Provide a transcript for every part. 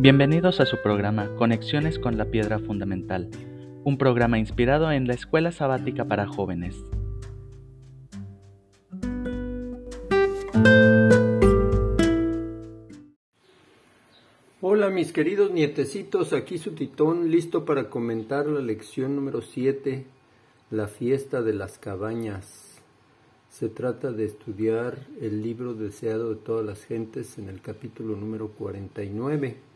Bienvenidos a su programa Conexiones con la Piedra Fundamental, un programa inspirado en la Escuela Sabática para Jóvenes. Hola mis queridos nietecitos, aquí su titón listo para comentar la lección número 7, la fiesta de las cabañas. Se trata de estudiar el libro deseado de todas las gentes en el capítulo número 49.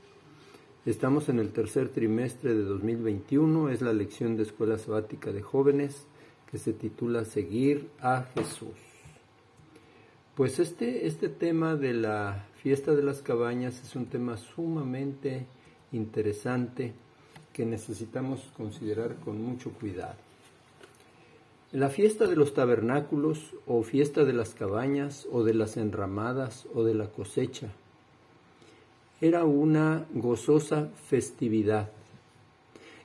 Estamos en el tercer trimestre de 2021, es la lección de Escuela Sabática de Jóvenes que se titula Seguir a Jesús. Pues este, este tema de la fiesta de las cabañas es un tema sumamente interesante que necesitamos considerar con mucho cuidado. La fiesta de los tabernáculos o fiesta de las cabañas o de las enramadas o de la cosecha era una gozosa festividad.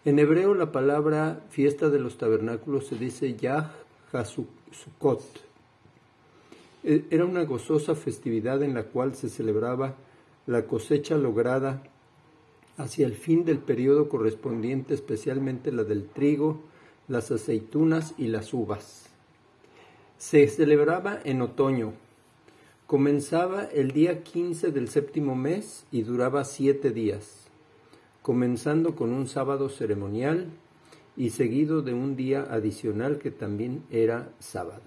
En hebreo la palabra fiesta de los tabernáculos se dice Yah Hasukot. E, era una gozosa festividad en la cual se celebraba la cosecha lograda hacia el fin del periodo correspondiente, especialmente la del trigo, las aceitunas y las uvas. Se celebraba en otoño, Comenzaba el día 15 del séptimo mes y duraba siete días, comenzando con un sábado ceremonial y seguido de un día adicional que también era sábado.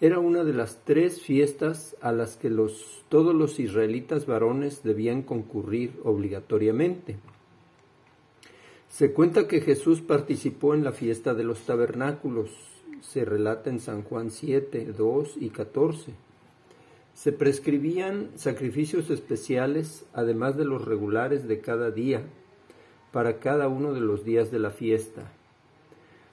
Era una de las tres fiestas a las que todos los israelitas varones debían concurrir obligatoriamente. Se cuenta que Jesús participó en la fiesta de los tabernáculos, se relata en San Juan 7, 2 y 14 se prescribían sacrificios especiales, además de los regulares de cada día, para cada uno de los días de la fiesta.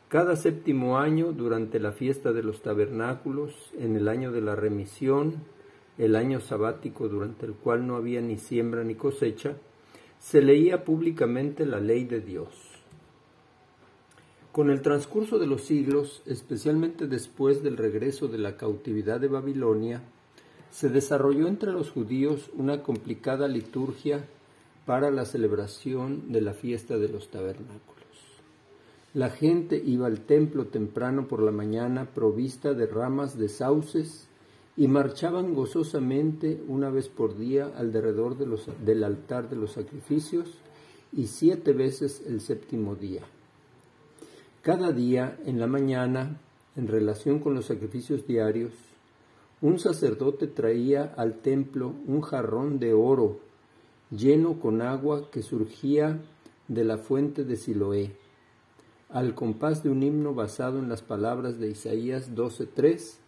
Cada séptimo año, durante la fiesta de los tabernáculos, en el año de la remisión, el año sabático durante el cual no había ni siembra ni cosecha, se leía públicamente la ley de Dios. Con el transcurso de los siglos, especialmente después del regreso de la cautividad de Babilonia, se desarrolló entre los judíos una complicada liturgia para la celebración de la fiesta de los tabernáculos. La gente iba al templo temprano por la mañana provista de ramas de sauces y marchaban gozosamente una vez por día alrededor del altar de los sacrificios y siete veces el séptimo día. Cada día en la mañana, en relación con los sacrificios diarios, un sacerdote traía al templo un jarrón de oro lleno con agua que surgía de la fuente de Siloé, al compás de un himno basado en las palabras de Isaías 12:3,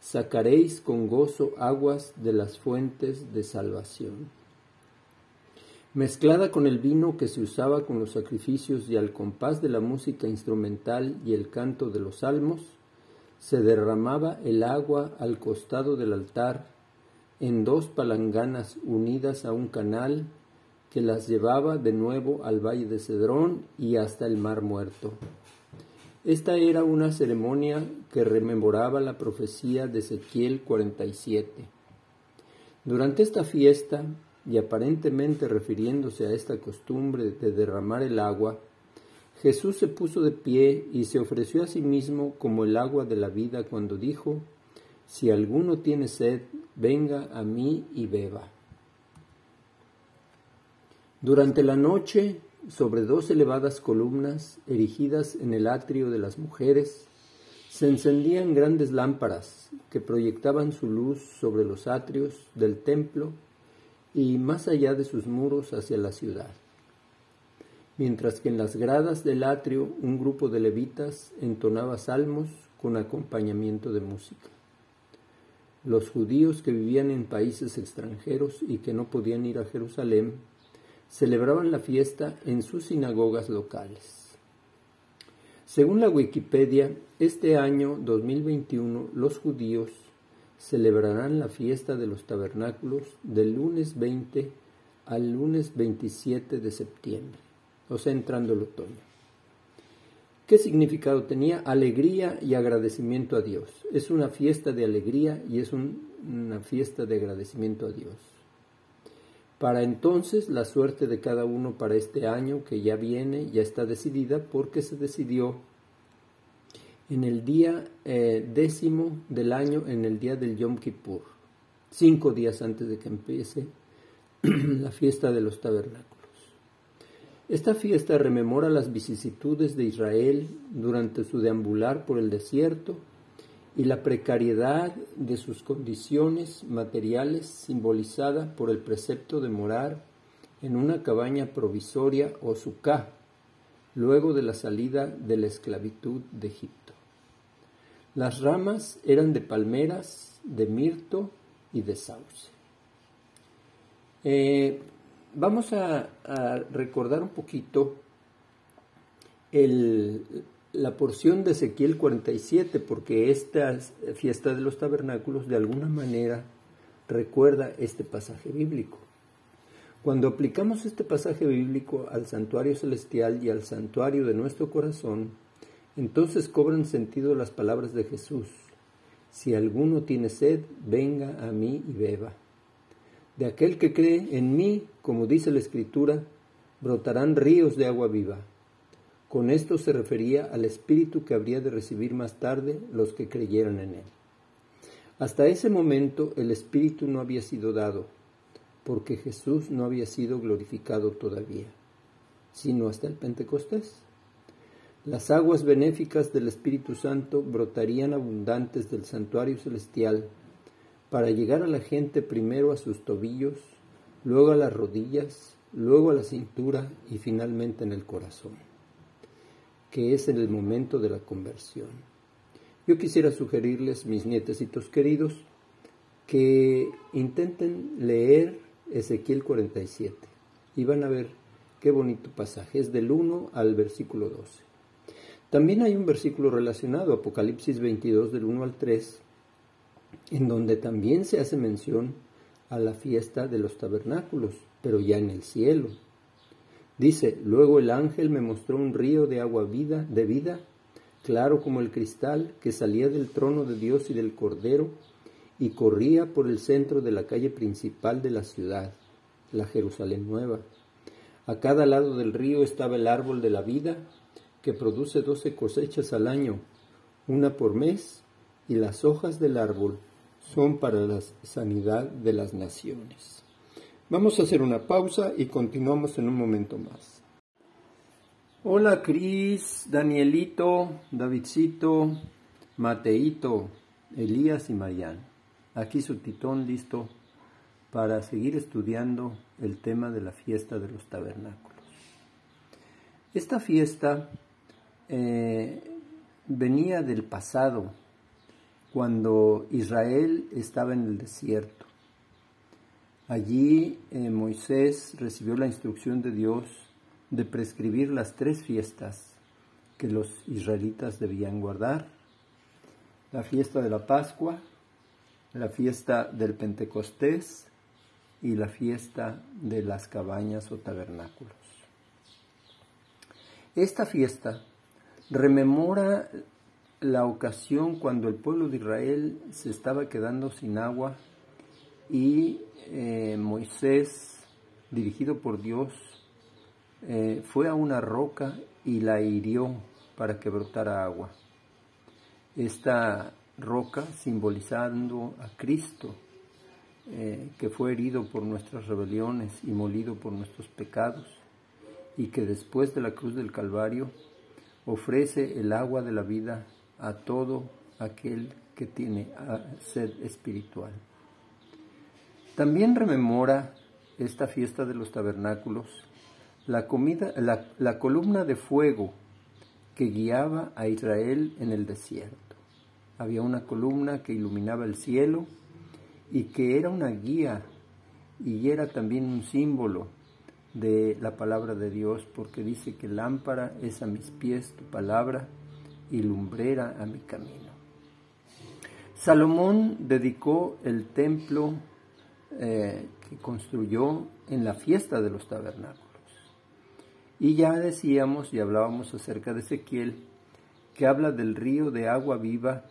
sacaréis con gozo aguas de las fuentes de salvación. Mezclada con el vino que se usaba con los sacrificios y al compás de la música instrumental y el canto de los salmos, se derramaba el agua al costado del altar en dos palanganas unidas a un canal que las llevaba de nuevo al valle de Cedrón y hasta el mar muerto. Esta era una ceremonia que rememoraba la profecía de Ezequiel 47. Durante esta fiesta, y aparentemente refiriéndose a esta costumbre de derramar el agua, Jesús se puso de pie y se ofreció a sí mismo como el agua de la vida cuando dijo, Si alguno tiene sed, venga a mí y beba. Durante la noche, sobre dos elevadas columnas erigidas en el atrio de las mujeres, se encendían grandes lámparas que proyectaban su luz sobre los atrios del templo y más allá de sus muros hacia la ciudad mientras que en las gradas del atrio un grupo de levitas entonaba salmos con acompañamiento de música. Los judíos que vivían en países extranjeros y que no podían ir a Jerusalén celebraban la fiesta en sus sinagogas locales. Según la Wikipedia, este año 2021 los judíos celebrarán la fiesta de los tabernáculos del lunes 20 al lunes 27 de septiembre o sea, entrando el otoño. ¿Qué significado tenía? Alegría y agradecimiento a Dios. Es una fiesta de alegría y es una fiesta de agradecimiento a Dios. Para entonces la suerte de cada uno para este año que ya viene ya está decidida porque se decidió en el día eh, décimo del año, en el día del Yom Kippur, cinco días antes de que empiece la fiesta de los tabernáculos. Esta fiesta rememora las vicisitudes de Israel durante su deambular por el desierto y la precariedad de sus condiciones materiales simbolizada por el precepto de morar en una cabaña provisoria o suká, luego de la salida de la esclavitud de Egipto. Las ramas eran de palmeras, de mirto y de sauce. Eh, vamos a, recordar un poquito la porción de Ezequiel 47, porque esta fiesta de los tabernáculos de alguna manera recuerda este pasaje bíblico. Cuando aplicamos este pasaje bíblico al santuario celestial y al santuario de nuestro corazón, entonces cobran sentido las palabras de Jesús. Si alguno tiene sed, venga a mí y beba. De aquel que cree en mí, como dice la Escritura, brotarán ríos de agua viva. Con esto se refería al Espíritu que habría de recibir más tarde los que creyeran en él. Hasta ese momento el Espíritu no había sido dado, porque Jesús no había sido glorificado todavía, sino hasta el Pentecostés. Las aguas benéficas del Espíritu Santo brotarían abundantes del santuario celestial para llegar a la gente primero a sus tobillos, luego a las rodillas, luego a la cintura y finalmente en el corazón, que es en el momento de la conversión. Yo quisiera sugerirles, mis nietecitos queridos, que intenten leer Ezequiel 47 y van a ver qué bonito pasaje. Es del 1 al versículo 12. También hay un versículo relacionado, Apocalipsis 22 del 1 al 3, en donde también se hace mención a la fiesta de los tabernáculos, pero ya en el cielo. Dice, luego el ángel me mostró un río de agua vida, de vida, claro como el cristal, que salía del trono de Dios y del Cordero, y corría por el centro de la calle principal de la ciudad, la Jerusalén nueva. A cada lado del río estaba el árbol de la vida, que produce doce cosechas al año, una por mes, y las hojas del árbol son para la sanidad de las naciones. Vamos a hacer una pausa y continuamos en un momento más. Hola Cris, Danielito, Davidcito, Mateito, Elías y Mayan. Aquí su titón listo para seguir estudiando el tema de la fiesta de los tabernáculos. Esta fiesta eh, venía del pasado, cuando Israel estaba en el desierto. Allí eh, Moisés recibió la instrucción de Dios de prescribir las tres fiestas que los israelitas debían guardar. La fiesta de la Pascua, la fiesta del Pentecostés y la fiesta de las cabañas o tabernáculos. Esta fiesta rememora la ocasión cuando el pueblo de Israel se estaba quedando sin agua y eh, Moisés, dirigido por Dios, eh, fue a una roca y la hirió para que brotara agua. Esta roca simbolizando a Cristo, eh, que fue herido por nuestras rebeliones y molido por nuestros pecados, y que después de la cruz del Calvario ofrece el agua de la vida a todo aquel que tiene sed espiritual. También rememora esta fiesta de los tabernáculos la, comida, la columna de fuego que guiaba a Israel en el desierto. Había una columna que iluminaba el cielo y que era una guía y era también un símbolo de la palabra de Dios, porque dice que lámpara es a mis pies tu palabra y lumbrera a mi camino. Salomón dedicó el templo eh, que construyó en la fiesta de los tabernáculos. Y ya decíamos y hablábamos acerca de Ezequiel, que habla del río de agua viva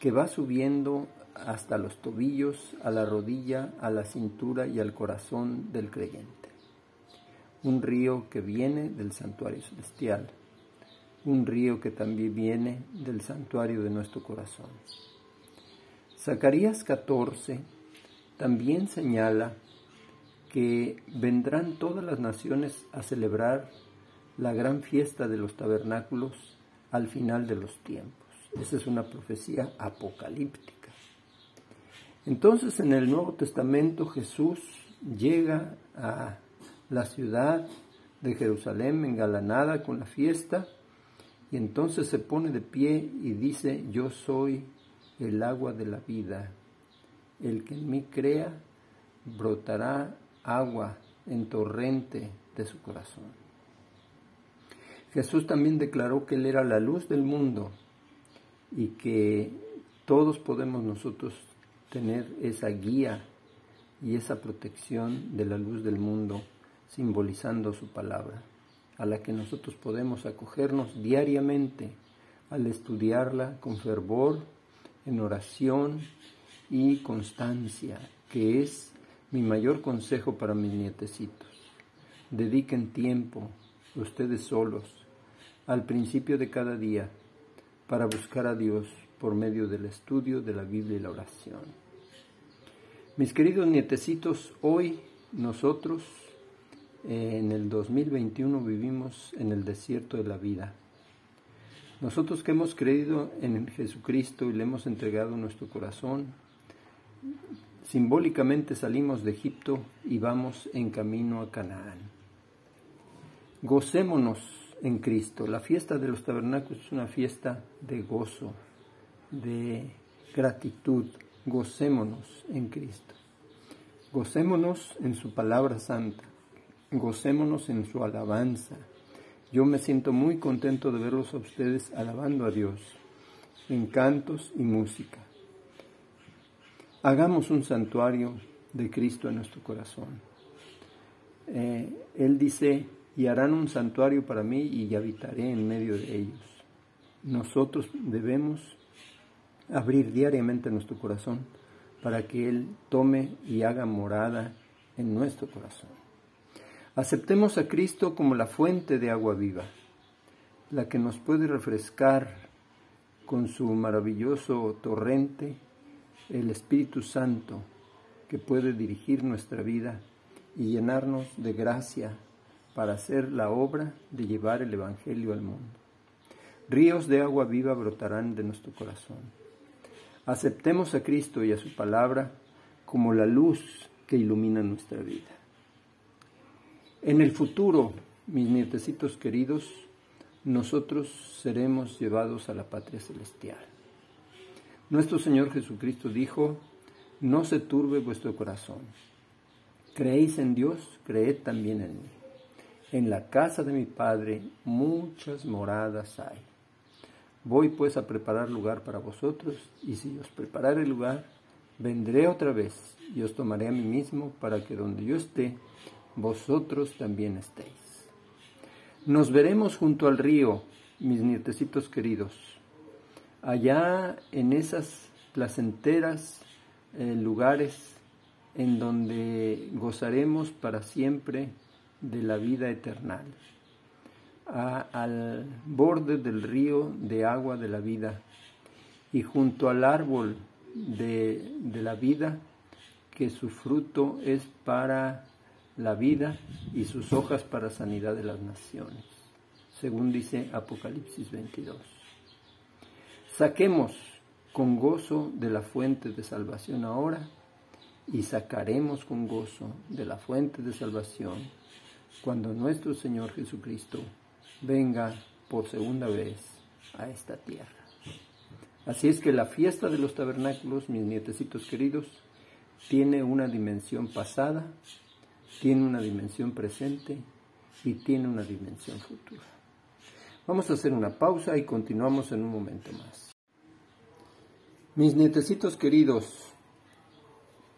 que va subiendo hasta los tobillos, a la rodilla, a la cintura y al corazón del creyente. Un río que viene del santuario celestial, un río que también viene del santuario de nuestro corazón. Zacarías 14 también señala que vendrán todas las naciones a celebrar la gran fiesta de los tabernáculos al final de los tiempos. Esa es una profecía apocalíptica. Entonces en el Nuevo Testamento Jesús llega a la ciudad de Jerusalén engalanada con la fiesta y entonces se pone de pie y dice, yo soy el agua de la vida. El que en mí crea brotará agua en torrente de su corazón. Jesús también declaró que Él era la luz del mundo y que todos podemos nosotros tener esa guía y esa protección de la luz del mundo simbolizando su palabra, a la que nosotros podemos acogernos diariamente al estudiarla con fervor, en oración y constancia, que es mi mayor consejo para mis nietecitos. Dediquen tiempo, ustedes solos, al principio de cada día, para buscar a Dios por medio del estudio de la Biblia y la oración. Mis queridos nietecitos, hoy nosotros en el 2021 vivimos en el desierto de la vida. Nosotros que hemos creído en Jesucristo y le hemos entregado nuestro corazón, Simbólicamente salimos de Egipto y vamos en camino a Canaán. Gocémonos en Cristo. La fiesta de los tabernáculos es una fiesta de gozo, de gratitud. Gocémonos en Cristo. Gocémonos en su palabra santa. Gocémonos en su alabanza. Yo me siento muy contento de verlos a ustedes alabando a Dios en cantos y música. Hagamos un santuario de Cristo en nuestro corazón. Eh, él dice, y harán un santuario para mí y habitaré en medio de ellos. Nosotros debemos abrir diariamente nuestro corazón para que Él tome y haga morada en nuestro corazón. Aceptemos a Cristo como la fuente de agua viva, la que nos puede refrescar con su maravilloso torrente el Espíritu Santo que puede dirigir nuestra vida y llenarnos de gracia para hacer la obra de llevar el Evangelio al mundo. Ríos de agua viva brotarán de nuestro corazón. Aceptemos a Cristo y a su palabra como la luz que ilumina nuestra vida. En el futuro, mis nietecitos queridos, nosotros seremos llevados a la patria celestial. Nuestro Señor Jesucristo dijo, no se turbe vuestro corazón. Creéis en Dios, creed también en mí. En la casa de mi Padre muchas moradas hay. Voy pues a preparar lugar para vosotros, y si os preparare lugar, vendré otra vez y os tomaré a mí mismo para que donde yo esté, vosotros también estéis. Nos veremos junto al río, mis nietecitos queridos allá en esas placenteras eh, lugares en donde gozaremos para siempre de la vida eterna, al borde del río de agua de la vida y junto al árbol de, de la vida que su fruto es para la vida y sus hojas para sanidad de las naciones, según dice Apocalipsis 22. Saquemos con gozo de la fuente de salvación ahora y sacaremos con gozo de la fuente de salvación cuando nuestro Señor Jesucristo venga por segunda vez a esta tierra. Así es que la fiesta de los tabernáculos, mis nietecitos queridos, tiene una dimensión pasada, tiene una dimensión presente y tiene una dimensión futura. Vamos a hacer una pausa y continuamos en un momento más. Mis nietecitos queridos,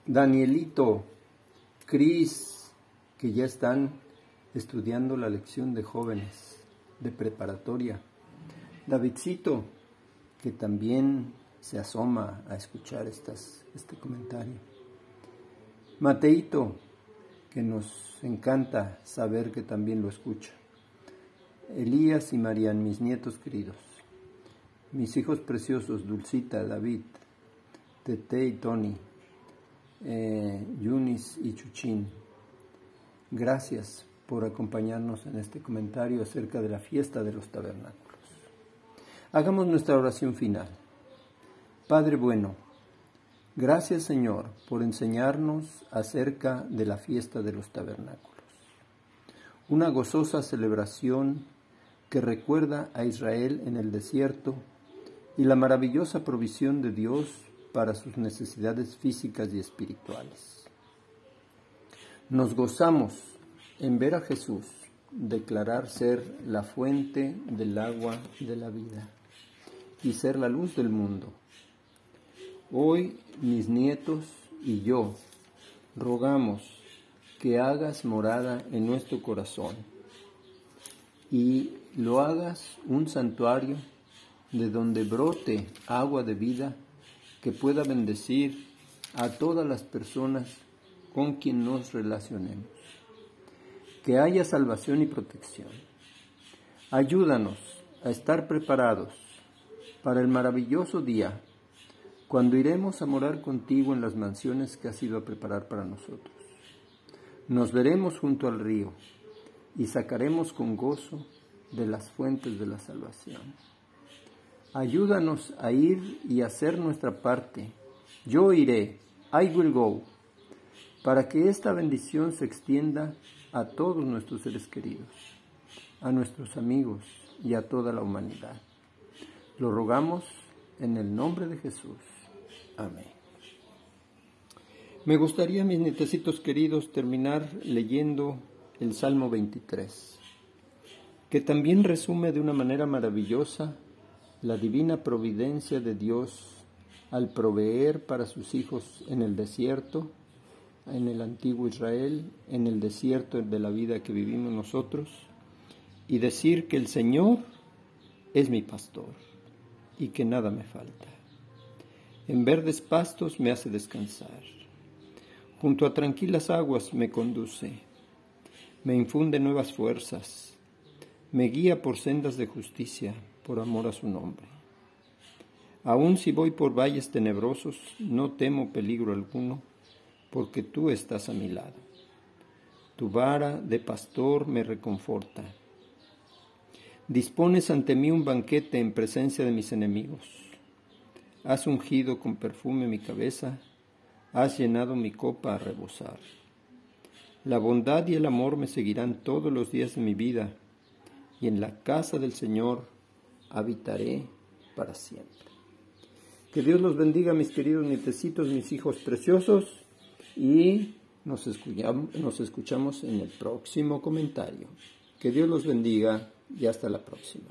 Danielito, Cris, que ya están estudiando la lección de jóvenes de preparatoria, Davidcito, que también se asoma a escuchar estas, este comentario. Mateito, que nos encanta saber que también lo escucha. Elías y Marian, mis nietos queridos. Mis hijos preciosos, Dulcita, David, Tete y Tony, eh, Yunis y Chuchín. Gracias por acompañarnos en este comentario acerca de la fiesta de los tabernáculos. Hagamos nuestra oración final. Padre bueno, gracias Señor por enseñarnos acerca de la fiesta de los tabernáculos. Una gozosa celebración que recuerda a Israel en el desierto y la maravillosa provisión de Dios para sus necesidades físicas y espirituales. Nos gozamos en ver a Jesús declarar ser la fuente del agua de la vida y ser la luz del mundo. Hoy mis nietos y yo rogamos que hagas morada en nuestro corazón y lo hagas un santuario de donde brote agua de vida que pueda bendecir a todas las personas con quien nos relacionemos. Que haya salvación y protección. Ayúdanos a estar preparados para el maravilloso día cuando iremos a morar contigo en las mansiones que has ido a preparar para nosotros. Nos veremos junto al río y sacaremos con gozo de las fuentes de la salvación. Ayúdanos a ir y hacer nuestra parte. Yo iré, I will go, para que esta bendición se extienda a todos nuestros seres queridos, a nuestros amigos y a toda la humanidad. Lo rogamos en el nombre de Jesús. Amén. Me gustaría, mis nietecitos queridos, terminar leyendo el Salmo 23, que también resume de una manera maravillosa la divina providencia de Dios al proveer para sus hijos en el desierto, en el antiguo Israel, en el desierto de la vida que vivimos nosotros, y decir que el Señor es mi pastor y que nada me falta. En verdes pastos me hace descansar. Junto a tranquilas aguas me conduce. Me infunde nuevas fuerzas. Me guía por sendas de justicia, por amor a su nombre. Aun si voy por valles tenebrosos, no temo peligro alguno, porque tú estás a mi lado. Tu vara de pastor me reconforta Dispones ante mí un banquete en presencia de mis enemigos. Has ungido con perfume mi cabeza, has llenado mi copa a rebosar. La bondad y el amor me seguirán todos los días de mi vida, y en la casa del Señor habitaré para siempre. Que Dios los bendiga, mis queridos nietecitos, mis hijos preciosos, y nos escuchamos, nos escuchamos en el próximo comentario. Que Dios los bendiga y hasta la próxima.